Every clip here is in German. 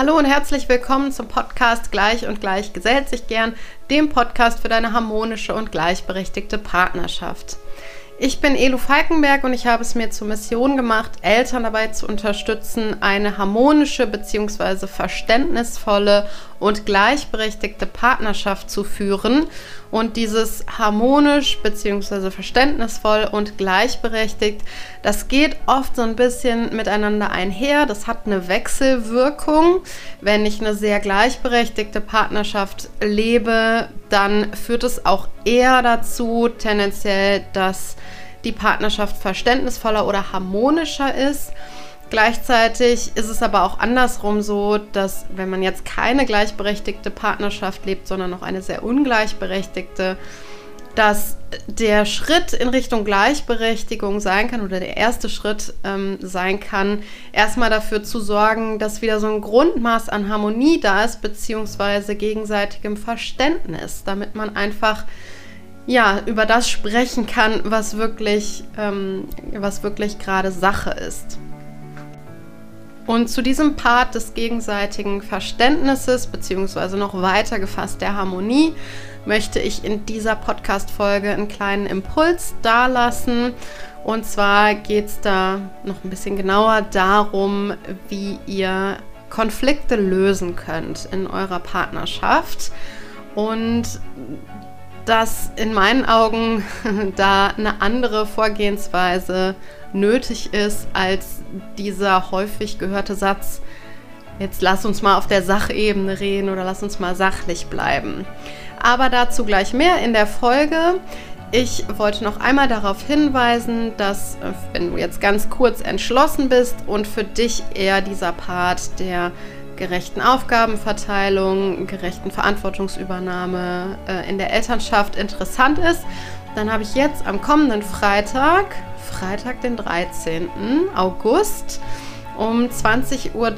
Hallo und herzlich willkommen zum Podcast Gleich und Gleich gesellt sich gern, dem Podcast für deine harmonische und gleichberechtigte Partnerschaft. Ich bin Elu Falkenberg und ich habe es mir zur Mission gemacht, Eltern dabei zu unterstützen, eine harmonische bzw. verständnisvolle und gleichberechtigte Partnerschaft zu führen. Und dieses harmonisch bzw. verständnisvoll und gleichberechtigt, das geht oft so ein bisschen miteinander einher. Das hat eine Wechselwirkung. Wenn ich eine sehr gleichberechtigte Partnerschaft lebe, dann führt es auch eher dazu, tendenziell, dass die Partnerschaft verständnisvoller oder harmonischer ist. Gleichzeitig ist es aber auch andersrum so, dass wenn man jetzt keine gleichberechtigte Partnerschaft lebt, sondern noch eine sehr ungleichberechtigte, dass der Schritt in Richtung Gleichberechtigung sein kann oder der erste Schritt ähm, sein kann, erstmal dafür zu sorgen, dass wieder so ein Grundmaß an Harmonie da ist, beziehungsweise gegenseitigem Verständnis, damit man einfach ja, über das sprechen kann, was wirklich, ähm, was wirklich gerade Sache ist. Und zu diesem Part des gegenseitigen Verständnisses, beziehungsweise noch weiter gefasst der Harmonie, möchte ich in dieser Podcast-Folge einen kleinen Impuls dalassen. Und zwar geht es da noch ein bisschen genauer darum, wie ihr Konflikte lösen könnt in eurer Partnerschaft. Und dass in meinen Augen da eine andere Vorgehensweise nötig ist als dieser häufig gehörte Satz, jetzt lass uns mal auf der Sachebene reden oder lass uns mal sachlich bleiben. Aber dazu gleich mehr in der Folge. Ich wollte noch einmal darauf hinweisen, dass wenn du jetzt ganz kurz entschlossen bist und für dich eher dieser Part der gerechten Aufgabenverteilung, gerechten Verantwortungsübernahme äh, in der Elternschaft interessant ist, dann habe ich jetzt am kommenden Freitag, Freitag den 13. August, um 20.30 Uhr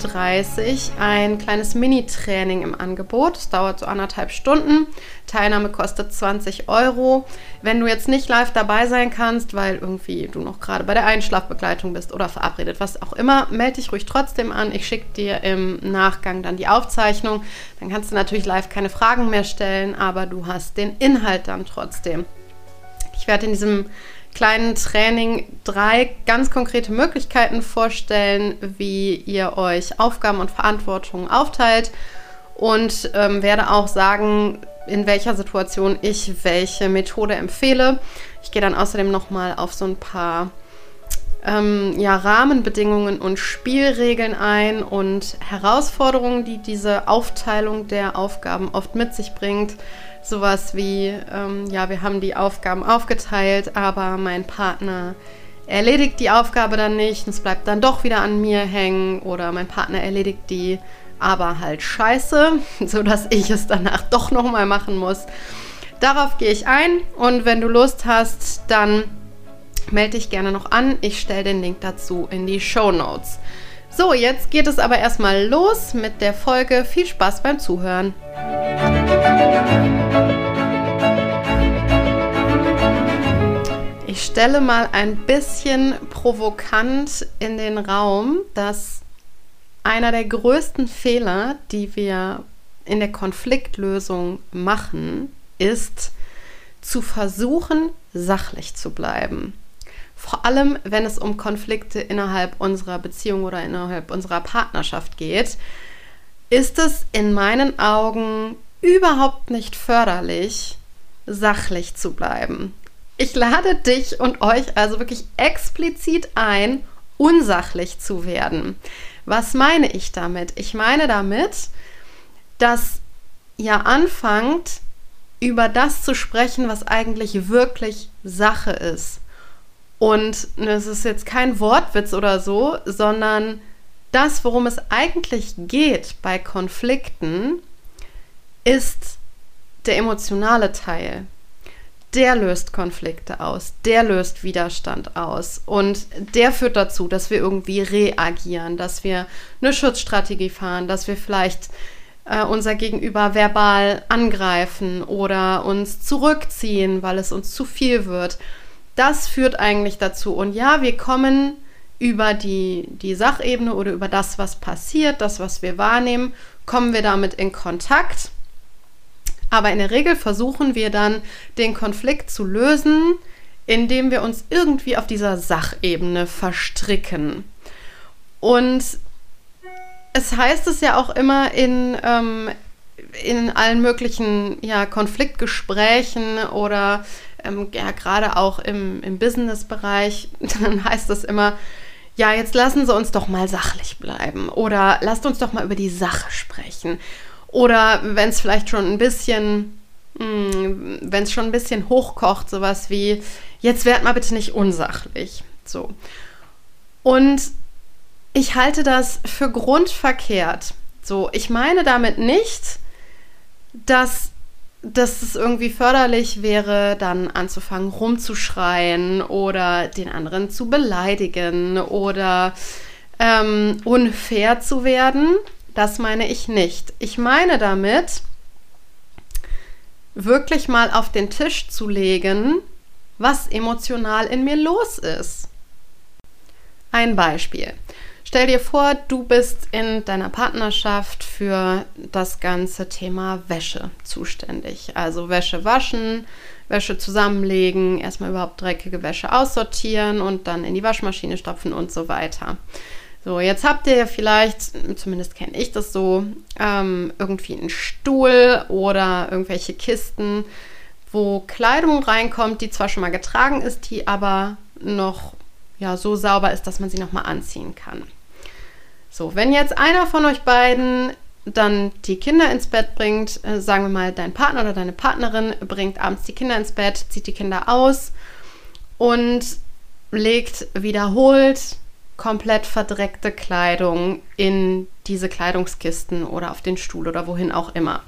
ein kleines Mini-Training im Angebot. Es dauert so anderthalb Stunden. Teilnahme kostet 20 Euro. Wenn du jetzt nicht live dabei sein kannst, weil irgendwie du noch gerade bei der Einschlafbegleitung bist oder verabredet, was auch immer, melde dich ruhig trotzdem an. Ich schicke dir im Nachgang dann die Aufzeichnung. Dann kannst du natürlich live keine Fragen mehr stellen, aber du hast den Inhalt dann trotzdem. Ich werde in diesem kleinen Training drei ganz konkrete Möglichkeiten vorstellen, wie ihr euch Aufgaben und Verantwortung aufteilt und ähm, werde auch sagen, in welcher Situation ich welche Methode empfehle. Ich gehe dann außerdem nochmal auf so ein paar ähm, ja, Rahmenbedingungen und Spielregeln ein und Herausforderungen, die diese Aufteilung der Aufgaben oft mit sich bringt sowas wie, ähm, ja, wir haben die Aufgaben aufgeteilt, aber mein Partner erledigt die Aufgabe dann nicht, es bleibt dann doch wieder an mir hängen oder mein Partner erledigt die, aber halt scheiße, sodass ich es danach doch nochmal machen muss. Darauf gehe ich ein und wenn du Lust hast, dann melde dich gerne noch an. Ich stelle den Link dazu in die Show Notes. So, jetzt geht es aber erstmal los mit der Folge. Viel Spaß beim Zuhören. Ich stelle mal ein bisschen provokant in den Raum, dass einer der größten Fehler, die wir in der Konfliktlösung machen, ist zu versuchen, sachlich zu bleiben. Vor allem, wenn es um Konflikte innerhalb unserer Beziehung oder innerhalb unserer Partnerschaft geht, ist es in meinen Augen überhaupt nicht förderlich, sachlich zu bleiben. Ich lade dich und euch also wirklich explizit ein, unsachlich zu werden. Was meine ich damit? Ich meine damit, dass ihr anfangt, über das zu sprechen, was eigentlich wirklich Sache ist. Und es ist jetzt kein Wortwitz oder so, sondern das, worum es eigentlich geht bei Konflikten, ist der emotionale Teil. Der löst Konflikte aus, der löst Widerstand aus und der führt dazu, dass wir irgendwie reagieren, dass wir eine Schutzstrategie fahren, dass wir vielleicht äh, unser Gegenüber verbal angreifen oder uns zurückziehen, weil es uns zu viel wird. Das führt eigentlich dazu. Und ja, wir kommen über die, die Sachebene oder über das, was passiert, das, was wir wahrnehmen, kommen wir damit in Kontakt. Aber in der Regel versuchen wir dann, den Konflikt zu lösen, indem wir uns irgendwie auf dieser Sachebene verstricken. Und es heißt es ja auch immer in, ähm, in allen möglichen ja, Konfliktgesprächen oder ähm, ja, gerade auch im, im Business-Bereich, dann heißt es immer, ja, jetzt lassen Sie uns doch mal sachlich bleiben oder lasst uns doch mal über die Sache sprechen. Oder wenn es vielleicht schon ein bisschen, hm, wenn es schon ein bisschen hochkocht, sowas wie, jetzt werd mal bitte nicht unsachlich. So. Und ich halte das für grundverkehrt. So, ich meine damit nicht, dass, dass es irgendwie förderlich wäre, dann anzufangen rumzuschreien oder den anderen zu beleidigen oder ähm, unfair zu werden. Das meine ich nicht. Ich meine damit, wirklich mal auf den Tisch zu legen, was emotional in mir los ist. Ein Beispiel. Stell dir vor, du bist in deiner Partnerschaft für das ganze Thema Wäsche zuständig. Also Wäsche waschen, Wäsche zusammenlegen, erstmal überhaupt dreckige Wäsche aussortieren und dann in die Waschmaschine stopfen und so weiter. So, jetzt habt ihr vielleicht, zumindest kenne ich das so, ähm, irgendwie einen Stuhl oder irgendwelche Kisten, wo Kleidung reinkommt, die zwar schon mal getragen ist, die aber noch ja, so sauber ist, dass man sie nochmal anziehen kann. So, wenn jetzt einer von euch beiden dann die Kinder ins Bett bringt, äh, sagen wir mal, dein Partner oder deine Partnerin bringt abends die Kinder ins Bett, zieht die Kinder aus und legt wiederholt komplett verdreckte Kleidung in diese Kleidungskisten oder auf den Stuhl oder wohin auch immer.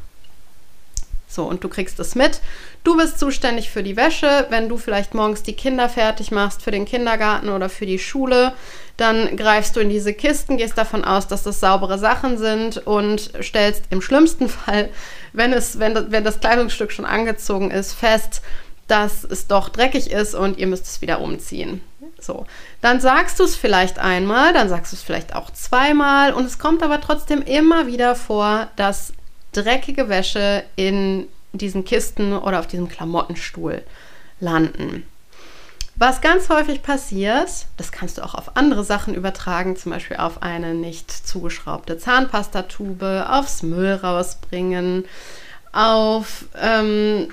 So, und du kriegst es mit. Du bist zuständig für die Wäsche. Wenn du vielleicht morgens die Kinder fertig machst für den Kindergarten oder für die Schule, dann greifst du in diese Kisten, gehst davon aus, dass das saubere Sachen sind und stellst im schlimmsten Fall, wenn, es, wenn, wenn das Kleidungsstück schon angezogen ist, fest, dass es doch dreckig ist und ihr müsst es wieder umziehen. So, dann sagst du es vielleicht einmal, dann sagst du es vielleicht auch zweimal und es kommt aber trotzdem immer wieder vor, dass dreckige Wäsche in diesen Kisten oder auf diesem Klamottenstuhl landen. Was ganz häufig passiert, das kannst du auch auf andere Sachen übertragen, zum Beispiel auf eine nicht zugeschraubte Zahnpastatube, aufs Müll rausbringen, auf ähm,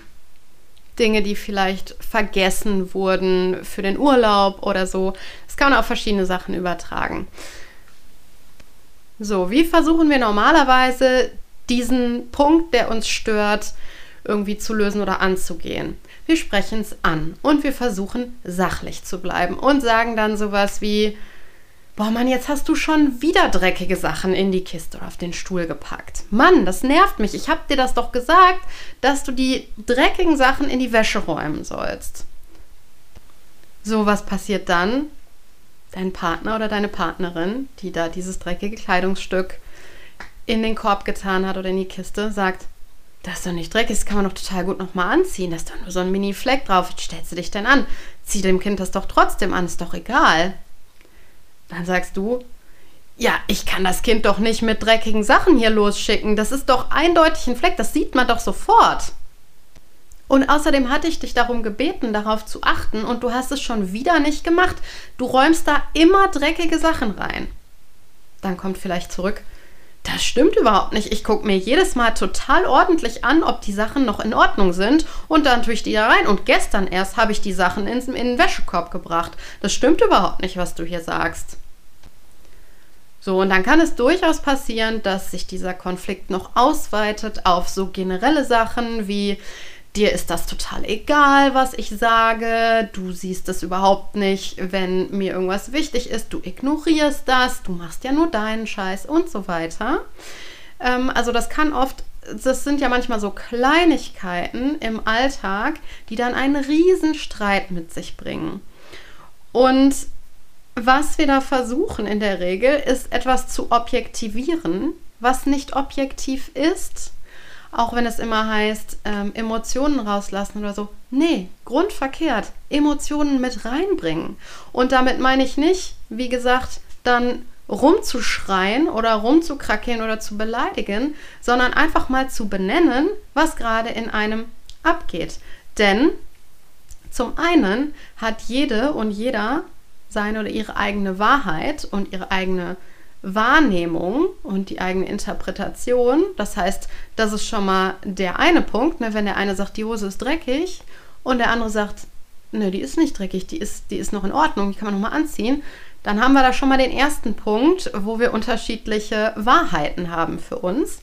Dinge, die vielleicht vergessen wurden für den Urlaub oder so. Das kann man auf verschiedene Sachen übertragen. So, wie versuchen wir normalerweise diesen Punkt, der uns stört, irgendwie zu lösen oder anzugehen. Wir sprechen es an und wir versuchen sachlich zu bleiben und sagen dann sowas wie, boah Mann, jetzt hast du schon wieder dreckige Sachen in die Kiste oder auf den Stuhl gepackt. Mann, das nervt mich. Ich habe dir das doch gesagt, dass du die dreckigen Sachen in die Wäsche räumen sollst. So, was passiert dann? Dein Partner oder deine Partnerin, die da dieses dreckige Kleidungsstück in den Korb getan hat oder in die Kiste, sagt, das ist doch nicht dreckig, das kann man doch total gut nochmal anziehen. Da ist doch nur so ein Mini-Fleck drauf. Wie stellst du dich denn an? Zieh dem Kind das doch trotzdem an, ist doch egal. Dann sagst du, ja, ich kann das Kind doch nicht mit dreckigen Sachen hier losschicken. Das ist doch eindeutig ein Fleck, das sieht man doch sofort. Und außerdem hatte ich dich darum gebeten, darauf zu achten und du hast es schon wieder nicht gemacht. Du räumst da immer dreckige Sachen rein. Dann kommt vielleicht zurück, das stimmt überhaupt nicht. Ich gucke mir jedes Mal total ordentlich an, ob die Sachen noch in Ordnung sind und dann tue ich die da rein. Und gestern erst habe ich die Sachen in, in den Wäschekorb gebracht. Das stimmt überhaupt nicht, was du hier sagst. So, und dann kann es durchaus passieren, dass sich dieser Konflikt noch ausweitet auf so generelle Sachen wie dir ist das total egal, was ich sage, du siehst es überhaupt nicht, wenn mir irgendwas wichtig ist, du ignorierst das, du machst ja nur deinen Scheiß und so weiter. Ähm, also das kann oft, das sind ja manchmal so Kleinigkeiten im Alltag, die dann einen riesen Streit mit sich bringen. Und was wir da versuchen in der Regel, ist etwas zu objektivieren, was nicht objektiv ist auch wenn es immer heißt, ähm, Emotionen rauslassen oder so. Nee, grundverkehrt. Emotionen mit reinbringen. Und damit meine ich nicht, wie gesagt, dann rumzuschreien oder rumzukrackeln oder zu beleidigen, sondern einfach mal zu benennen, was gerade in einem abgeht. Denn zum einen hat jede und jeder seine oder ihre eigene Wahrheit und ihre eigene Wahrnehmung und die eigene Interpretation. Das heißt, das ist schon mal der eine Punkt, ne? wenn der eine sagt, die Hose ist dreckig und der andere sagt, ne, die ist nicht dreckig, die ist, die ist noch in Ordnung, die kann man nochmal anziehen. Dann haben wir da schon mal den ersten Punkt, wo wir unterschiedliche Wahrheiten haben für uns.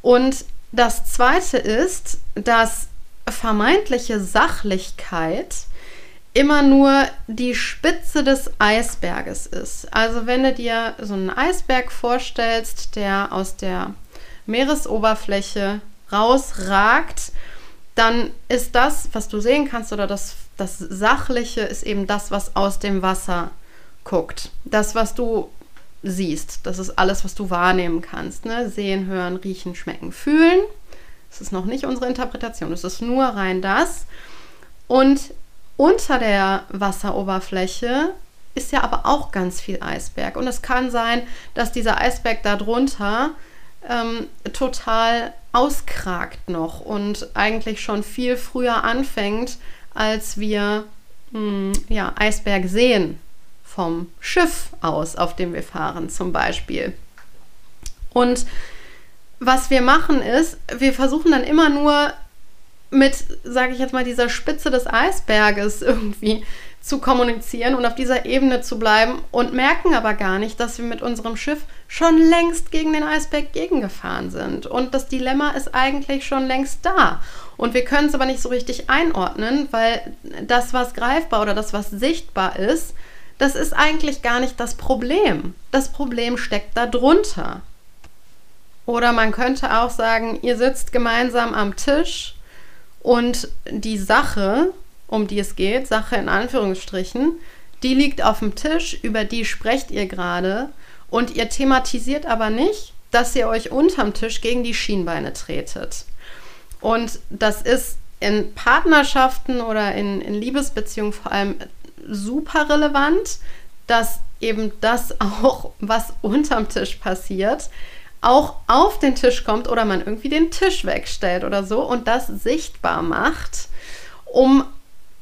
Und das zweite ist, dass vermeintliche Sachlichkeit immer nur die Spitze des Eisberges ist. Also wenn du dir so einen Eisberg vorstellst, der aus der Meeresoberfläche rausragt, dann ist das, was du sehen kannst, oder das, das Sachliche ist eben das, was aus dem Wasser guckt. Das, was du siehst, das ist alles, was du wahrnehmen kannst. Ne? Sehen, hören, riechen, schmecken, fühlen. Das ist noch nicht unsere Interpretation, es ist nur rein das. Und unter der Wasseroberfläche ist ja aber auch ganz viel Eisberg. Und es kann sein, dass dieser Eisberg darunter ähm, total auskragt noch und eigentlich schon viel früher anfängt, als wir mh, hm, ja, Eisberg sehen vom Schiff aus, auf dem wir fahren zum Beispiel. Und was wir machen ist, wir versuchen dann immer nur mit, sage ich jetzt mal, dieser Spitze des Eisberges irgendwie zu kommunizieren und auf dieser Ebene zu bleiben und merken aber gar nicht, dass wir mit unserem Schiff schon längst gegen den Eisberg gegengefahren sind. Und das Dilemma ist eigentlich schon längst da. Und wir können es aber nicht so richtig einordnen, weil das, was greifbar oder das, was sichtbar ist, das ist eigentlich gar nicht das Problem. Das Problem steckt da drunter. Oder man könnte auch sagen, ihr sitzt gemeinsam am Tisch und die Sache, um die es geht, Sache in Anführungsstrichen, die liegt auf dem Tisch, über die sprecht ihr gerade und ihr thematisiert aber nicht, dass ihr euch unterm Tisch gegen die Schienbeine tretet. Und das ist in Partnerschaften oder in, in Liebesbeziehungen vor allem super relevant, dass eben das auch, was unterm Tisch passiert, auch auf den Tisch kommt oder man irgendwie den Tisch wegstellt oder so und das sichtbar macht, um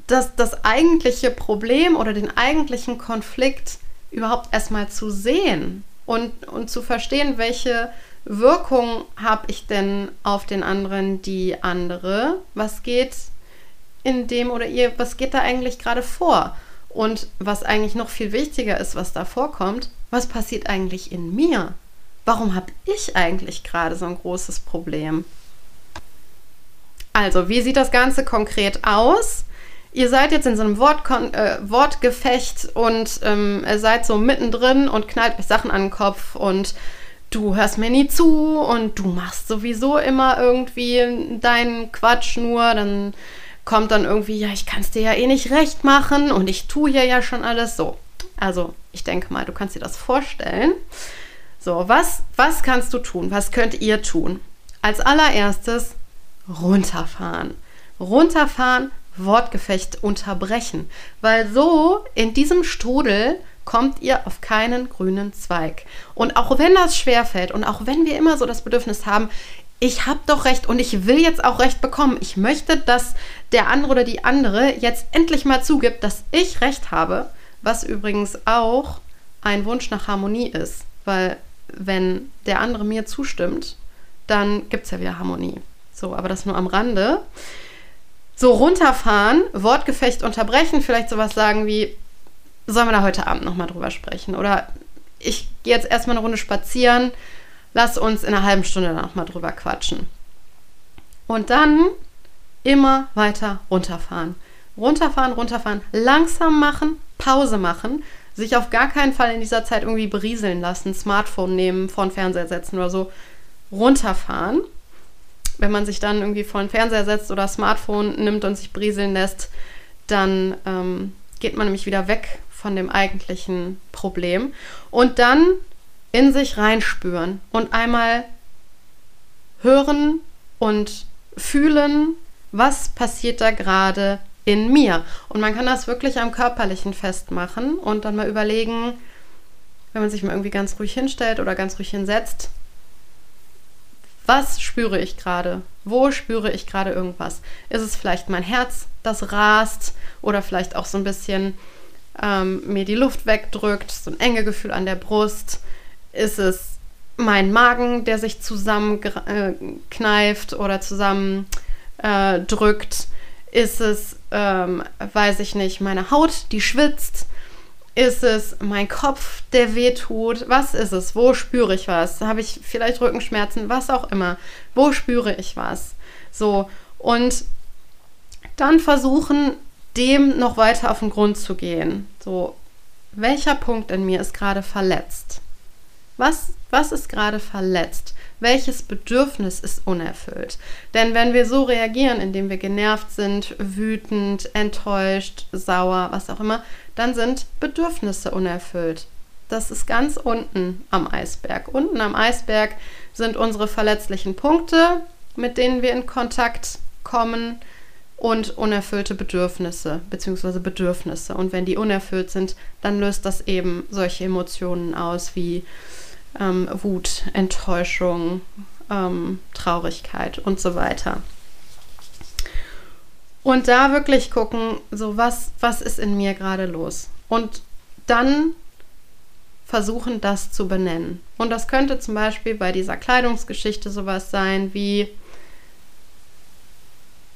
das, das eigentliche Problem oder den eigentlichen Konflikt überhaupt erstmal zu sehen und, und zu verstehen, welche Wirkung habe ich denn auf den anderen, die andere, was geht in dem oder ihr, was geht da eigentlich gerade vor? Und was eigentlich noch viel wichtiger ist, was da vorkommt, was passiert eigentlich in mir? Warum habe ich eigentlich gerade so ein großes Problem? Also, wie sieht das Ganze konkret aus? Ihr seid jetzt in so einem Wortkon äh, Wortgefecht und ähm, seid so mittendrin und knallt euch Sachen an den Kopf und du hörst mir nie zu und du machst sowieso immer irgendwie deinen Quatsch nur, dann kommt dann irgendwie, ja, ich kann es dir ja eh nicht recht machen und ich tue hier ja schon alles so. Also, ich denke mal, du kannst dir das vorstellen. So, was, was kannst du tun? Was könnt ihr tun? Als allererstes runterfahren. Runterfahren, Wortgefecht unterbrechen. Weil so in diesem Strudel kommt ihr auf keinen grünen Zweig. Und auch wenn das schwerfällt und auch wenn wir immer so das Bedürfnis haben, ich habe doch recht und ich will jetzt auch recht bekommen. Ich möchte, dass der andere oder die andere jetzt endlich mal zugibt, dass ich recht habe, was übrigens auch ein Wunsch nach Harmonie ist, weil wenn der andere mir zustimmt, dann gibt es ja wieder Harmonie. So, aber das nur am Rande. So, runterfahren, Wortgefecht unterbrechen, vielleicht sowas sagen wie, sollen wir da heute Abend nochmal drüber sprechen? Oder ich gehe jetzt erstmal eine Runde spazieren, lass uns in einer halben Stunde nochmal drüber quatschen. Und dann immer weiter runterfahren. Runterfahren, runterfahren, langsam machen, Pause machen, sich auf gar keinen Fall in dieser Zeit irgendwie berieseln lassen, Smartphone nehmen, vor den Fernseher setzen oder so, runterfahren. Wenn man sich dann irgendwie vor den Fernseher setzt oder Smartphone nimmt und sich berieseln lässt, dann ähm, geht man nämlich wieder weg von dem eigentlichen Problem. Und dann in sich reinspüren und einmal hören, und fühlen, was passiert da gerade in mir. Und man kann das wirklich am körperlichen festmachen und dann mal überlegen, wenn man sich mal irgendwie ganz ruhig hinstellt oder ganz ruhig hinsetzt, was spüre ich gerade? Wo spüre ich gerade irgendwas? Ist es vielleicht mein Herz, das rast oder vielleicht auch so ein bisschen ähm, mir die Luft wegdrückt, so ein enge Gefühl an der Brust? Ist es mein Magen, der sich zusammenkneift äh, oder zusammendrückt? Äh, ist es, ähm, weiß ich nicht, meine Haut, die schwitzt? Ist es mein Kopf, der wehtut? Was ist es? Wo spüre ich was? Habe ich vielleicht Rückenschmerzen? Was auch immer. Wo spüre ich was? So, und dann versuchen, dem noch weiter auf den Grund zu gehen. So, welcher Punkt in mir ist gerade verletzt? Was, was ist gerade verletzt? Welches Bedürfnis ist unerfüllt? Denn wenn wir so reagieren, indem wir genervt sind, wütend, enttäuscht, sauer, was auch immer, dann sind Bedürfnisse unerfüllt. Das ist ganz unten am Eisberg. Unten am Eisberg sind unsere verletzlichen Punkte, mit denen wir in Kontakt kommen und unerfüllte Bedürfnisse bzw. Bedürfnisse. Und wenn die unerfüllt sind, dann löst das eben solche Emotionen aus wie ähm, Wut, Enttäuschung, ähm, Traurigkeit und so weiter. Und da wirklich gucken, so was, was ist in mir gerade los? Und dann versuchen, das zu benennen. Und das könnte zum Beispiel bei dieser Kleidungsgeschichte sowas sein wie,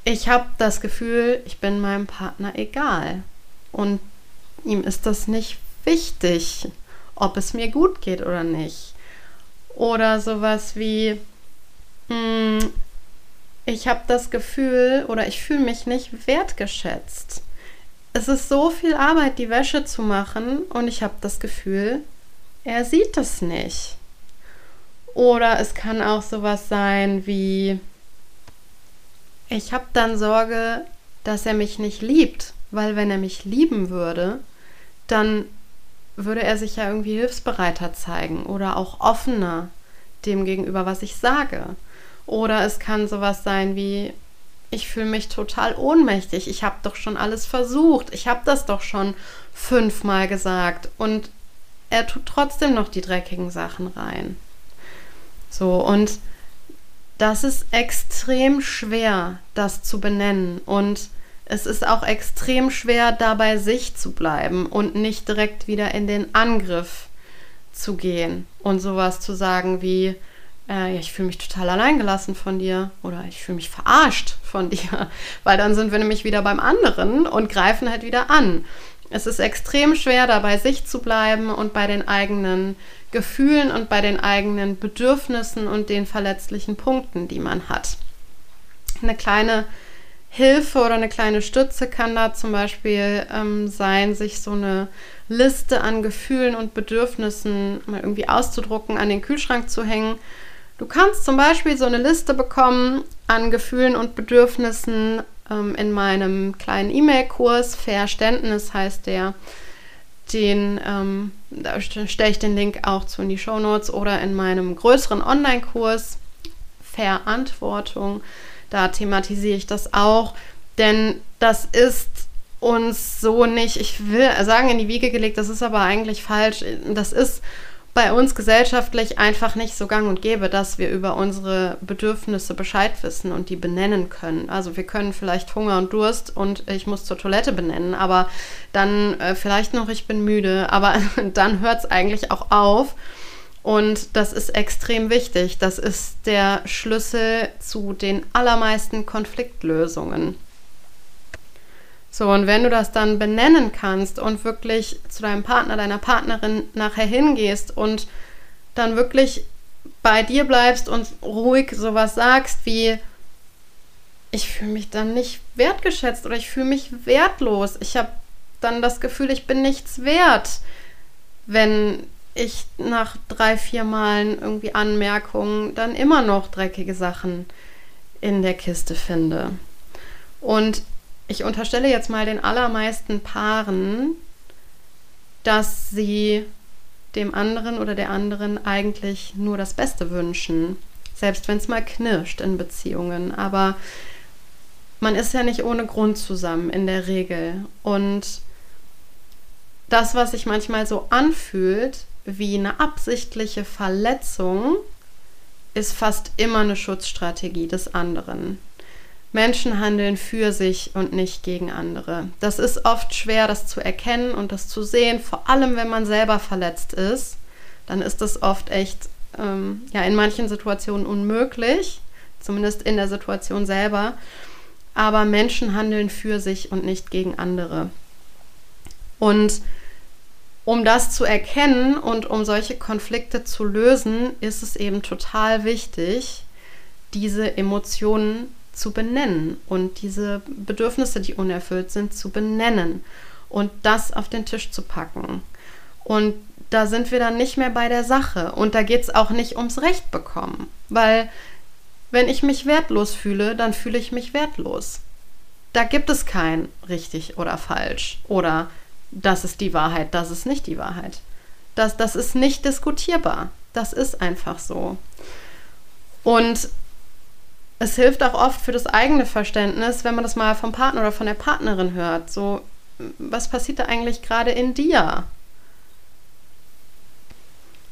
ich habe das Gefühl, ich bin meinem Partner egal. Und ihm ist das nicht wichtig, ob es mir gut geht oder nicht. Oder sowas wie, hm, ich habe das Gefühl oder ich fühle mich nicht wertgeschätzt. Es ist so viel Arbeit, die Wäsche zu machen und ich habe das Gefühl, er sieht das nicht. Oder es kann auch sowas sein wie, ich habe dann Sorge, dass er mich nicht liebt, weil wenn er mich lieben würde, dann würde er sich ja irgendwie hilfsbereiter zeigen oder auch offener dem gegenüber, was ich sage. Oder es kann sowas sein wie, ich fühle mich total ohnmächtig, ich habe doch schon alles versucht, ich habe das doch schon fünfmal gesagt und er tut trotzdem noch die dreckigen Sachen rein. So, und das ist extrem schwer, das zu benennen und es ist auch extrem schwer, dabei sich zu bleiben und nicht direkt wieder in den Angriff zu gehen und sowas zu sagen wie, äh, ja, ich fühle mich total alleingelassen von dir oder ich fühle mich verarscht von dir, weil dann sind wir nämlich wieder beim anderen und greifen halt wieder an. Es ist extrem schwer, dabei sich zu bleiben und bei den eigenen Gefühlen und bei den eigenen Bedürfnissen und den verletzlichen Punkten, die man hat. Eine kleine Hilfe oder eine kleine Stütze kann da zum Beispiel ähm, sein, sich so eine Liste an Gefühlen und Bedürfnissen mal irgendwie auszudrucken, an den Kühlschrank zu hängen. Du kannst zum Beispiel so eine Liste bekommen an Gefühlen und Bedürfnissen ähm, in meinem kleinen E-Mail-Kurs. Verständnis heißt der. Den, ähm, da stelle ich den Link auch zu in die Show Notes oder in meinem größeren Online-Kurs Verantwortung da thematisiere ich das auch, denn das ist uns so nicht, ich will sagen, in die Wiege gelegt, das ist aber eigentlich falsch. Das ist bei uns gesellschaftlich einfach nicht so gang und gäbe, dass wir über unsere Bedürfnisse Bescheid wissen und die benennen können. Also wir können vielleicht Hunger und Durst und ich muss zur Toilette benennen, aber dann äh, vielleicht noch, ich bin müde, aber dann hört es eigentlich auch auf. Und das ist extrem wichtig. Das ist der Schlüssel zu den allermeisten Konfliktlösungen. So, und wenn du das dann benennen kannst und wirklich zu deinem Partner, deiner Partnerin nachher hingehst und dann wirklich bei dir bleibst und ruhig sowas sagst wie, ich fühle mich dann nicht wertgeschätzt oder ich fühle mich wertlos. Ich habe dann das Gefühl, ich bin nichts wert, wenn ich nach drei, vier Malen irgendwie Anmerkungen dann immer noch dreckige Sachen in der Kiste finde. Und ich unterstelle jetzt mal den allermeisten Paaren, dass sie dem anderen oder der anderen eigentlich nur das Beste wünschen. Selbst wenn es mal knirscht in Beziehungen. Aber man ist ja nicht ohne Grund zusammen in der Regel. Und das, was sich manchmal so anfühlt wie eine absichtliche Verletzung, ist fast immer eine Schutzstrategie des anderen. Menschen handeln für sich und nicht gegen andere. Das ist oft schwer, das zu erkennen und das zu sehen, vor allem wenn man selber verletzt ist. Dann ist das oft echt, ähm, ja, in manchen Situationen unmöglich, zumindest in der Situation selber. Aber Menschen handeln für sich und nicht gegen andere. Und um das zu erkennen und um solche Konflikte zu lösen, ist es eben total wichtig, diese Emotionen zu benennen und diese Bedürfnisse, die unerfüllt sind, zu benennen und das auf den Tisch zu packen. Und da sind wir dann nicht mehr bei der Sache und da geht es auch nicht ums Recht bekommen, weil wenn ich mich wertlos fühle, dann fühle ich mich wertlos. Da gibt es kein richtig oder falsch oder das ist die Wahrheit, das ist nicht die Wahrheit. Das, das ist nicht diskutierbar. Das ist einfach so. Und es hilft auch oft für das eigene Verständnis, wenn man das mal vom Partner oder von der Partnerin hört. So, was passiert da eigentlich gerade in dir?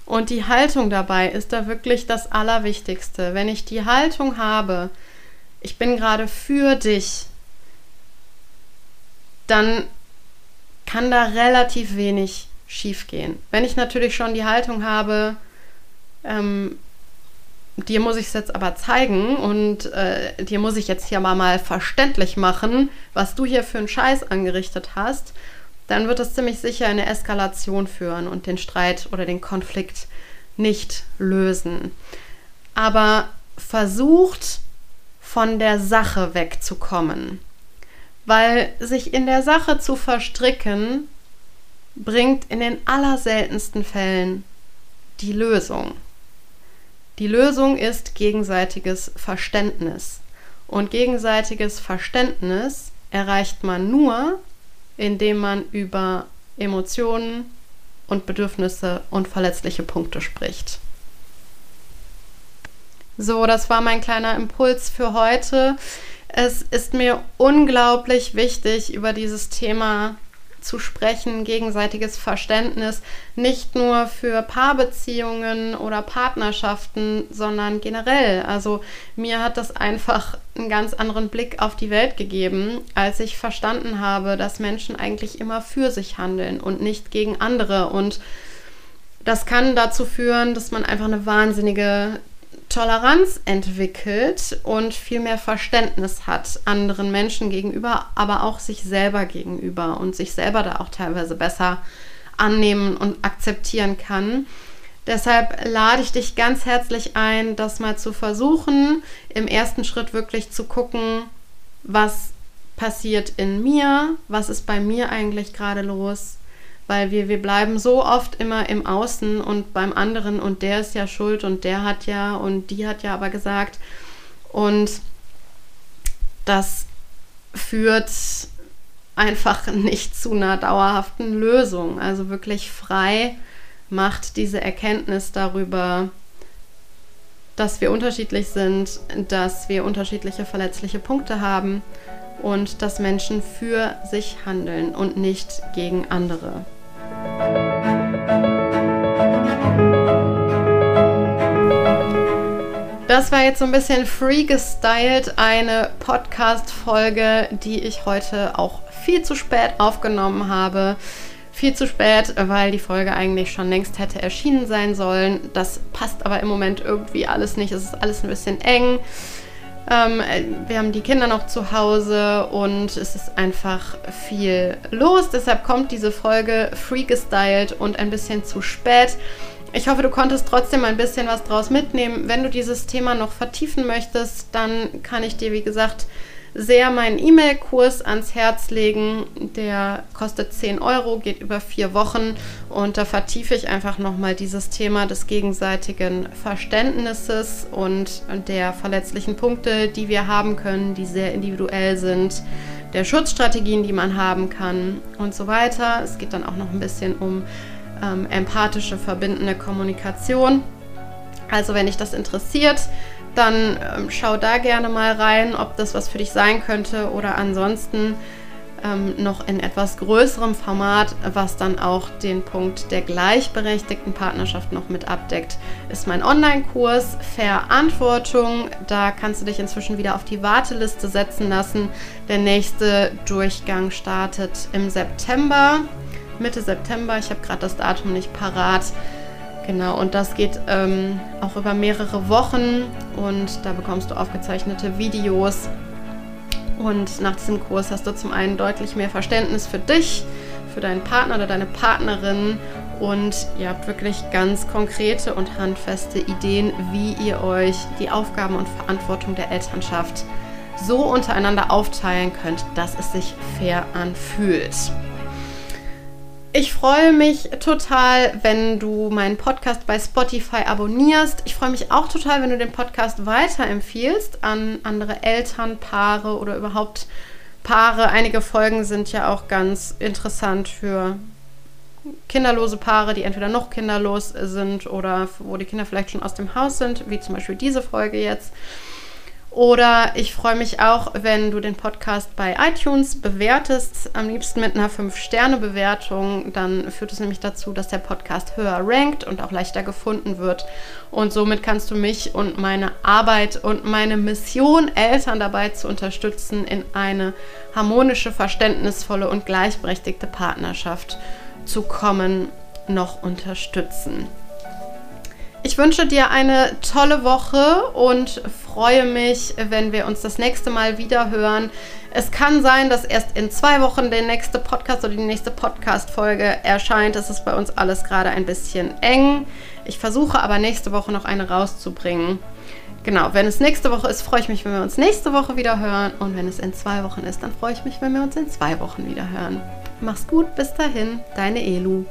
Und die Haltung dabei ist da wirklich das Allerwichtigste. Wenn ich die Haltung habe, ich bin gerade für dich, dann kann da relativ wenig schiefgehen. Wenn ich natürlich schon die Haltung habe, ähm, dir muss ich es jetzt aber zeigen und äh, dir muss ich jetzt hier mal, mal verständlich machen, was du hier für einen Scheiß angerichtet hast, dann wird das ziemlich sicher eine Eskalation führen und den Streit oder den Konflikt nicht lösen. Aber versucht von der Sache wegzukommen weil sich in der Sache zu verstricken, bringt in den allerseltensten Fällen die Lösung. Die Lösung ist gegenseitiges Verständnis. Und gegenseitiges Verständnis erreicht man nur, indem man über Emotionen und Bedürfnisse und verletzliche Punkte spricht. So, das war mein kleiner Impuls für heute. Es ist mir unglaublich wichtig, über dieses Thema zu sprechen, gegenseitiges Verständnis, nicht nur für Paarbeziehungen oder Partnerschaften, sondern generell. Also mir hat das einfach einen ganz anderen Blick auf die Welt gegeben, als ich verstanden habe, dass Menschen eigentlich immer für sich handeln und nicht gegen andere. Und das kann dazu führen, dass man einfach eine wahnsinnige Toleranz entwickelt und viel mehr Verständnis hat anderen Menschen gegenüber, aber auch sich selber gegenüber und sich selber da auch teilweise besser annehmen und akzeptieren kann. Deshalb lade ich dich ganz herzlich ein, das mal zu versuchen, im ersten Schritt wirklich zu gucken, was passiert in mir, was ist bei mir eigentlich gerade los, weil wir, wir bleiben so oft immer im Außen und beim anderen und der ist ja schuld und der hat ja und die hat ja aber gesagt und das führt einfach nicht zu einer dauerhaften Lösung. Also wirklich frei macht diese Erkenntnis darüber, dass wir unterschiedlich sind, dass wir unterschiedliche verletzliche Punkte haben und dass Menschen für sich handeln und nicht gegen andere. Das war jetzt so ein bisschen free gestylt, eine Podcast-Folge, die ich heute auch viel zu spät aufgenommen habe. Viel zu spät, weil die Folge eigentlich schon längst hätte erschienen sein sollen. Das passt aber im Moment irgendwie alles nicht. Es ist alles ein bisschen eng. Ähm, wir haben die Kinder noch zu Hause und es ist einfach viel los. Deshalb kommt diese Folge free gestylt und ein bisschen zu spät. Ich hoffe, du konntest trotzdem ein bisschen was draus mitnehmen. Wenn du dieses Thema noch vertiefen möchtest, dann kann ich dir, wie gesagt, sehr meinen E-Mail-Kurs ans Herz legen. Der kostet 10 Euro, geht über vier Wochen und da vertiefe ich einfach nochmal dieses Thema des gegenseitigen Verständnisses und der verletzlichen Punkte, die wir haben können, die sehr individuell sind, der Schutzstrategien, die man haben kann und so weiter. Es geht dann auch noch ein bisschen um ähm, empathische, verbindende Kommunikation. Also wenn dich das interessiert, dann ähm, schau da gerne mal rein, ob das was für dich sein könnte oder ansonsten ähm, noch in etwas größerem Format, was dann auch den Punkt der gleichberechtigten Partnerschaft noch mit abdeckt, ist mein Online-Kurs Verantwortung. Da kannst du dich inzwischen wieder auf die Warteliste setzen lassen. Der nächste Durchgang startet im September, Mitte September. Ich habe gerade das Datum nicht parat. Genau, und das geht ähm, auch über mehrere Wochen und da bekommst du aufgezeichnete Videos und nach diesem Kurs hast du zum einen deutlich mehr Verständnis für dich, für deinen Partner oder deine Partnerin und ihr habt wirklich ganz konkrete und handfeste Ideen, wie ihr euch die Aufgaben und Verantwortung der Elternschaft so untereinander aufteilen könnt, dass es sich fair anfühlt. Ich freue mich total, wenn du meinen Podcast bei Spotify abonnierst. Ich freue mich auch total, wenn du den Podcast weiterempfiehlst an andere Eltern, Paare oder überhaupt Paare. Einige Folgen sind ja auch ganz interessant für kinderlose Paare, die entweder noch kinderlos sind oder wo die Kinder vielleicht schon aus dem Haus sind, wie zum Beispiel diese Folge jetzt. Oder ich freue mich auch, wenn du den Podcast bei iTunes bewertest, am liebsten mit einer 5-Sterne-Bewertung. Dann führt es nämlich dazu, dass der Podcast höher rankt und auch leichter gefunden wird. Und somit kannst du mich und meine Arbeit und meine Mission, Eltern dabei zu unterstützen, in eine harmonische, verständnisvolle und gleichberechtigte Partnerschaft zu kommen, noch unterstützen. Ich wünsche dir eine tolle Woche und freue mich, wenn wir uns das nächste Mal wieder hören. Es kann sein, dass erst in zwei Wochen der nächste Podcast oder die nächste Podcast-Folge erscheint. Es ist bei uns alles gerade ein bisschen eng. Ich versuche aber nächste Woche noch eine rauszubringen. Genau, wenn es nächste Woche ist, freue ich mich, wenn wir uns nächste Woche wieder hören. Und wenn es in zwei Wochen ist, dann freue ich mich, wenn wir uns in zwei Wochen wieder hören. Mach's gut, bis dahin, deine Elu.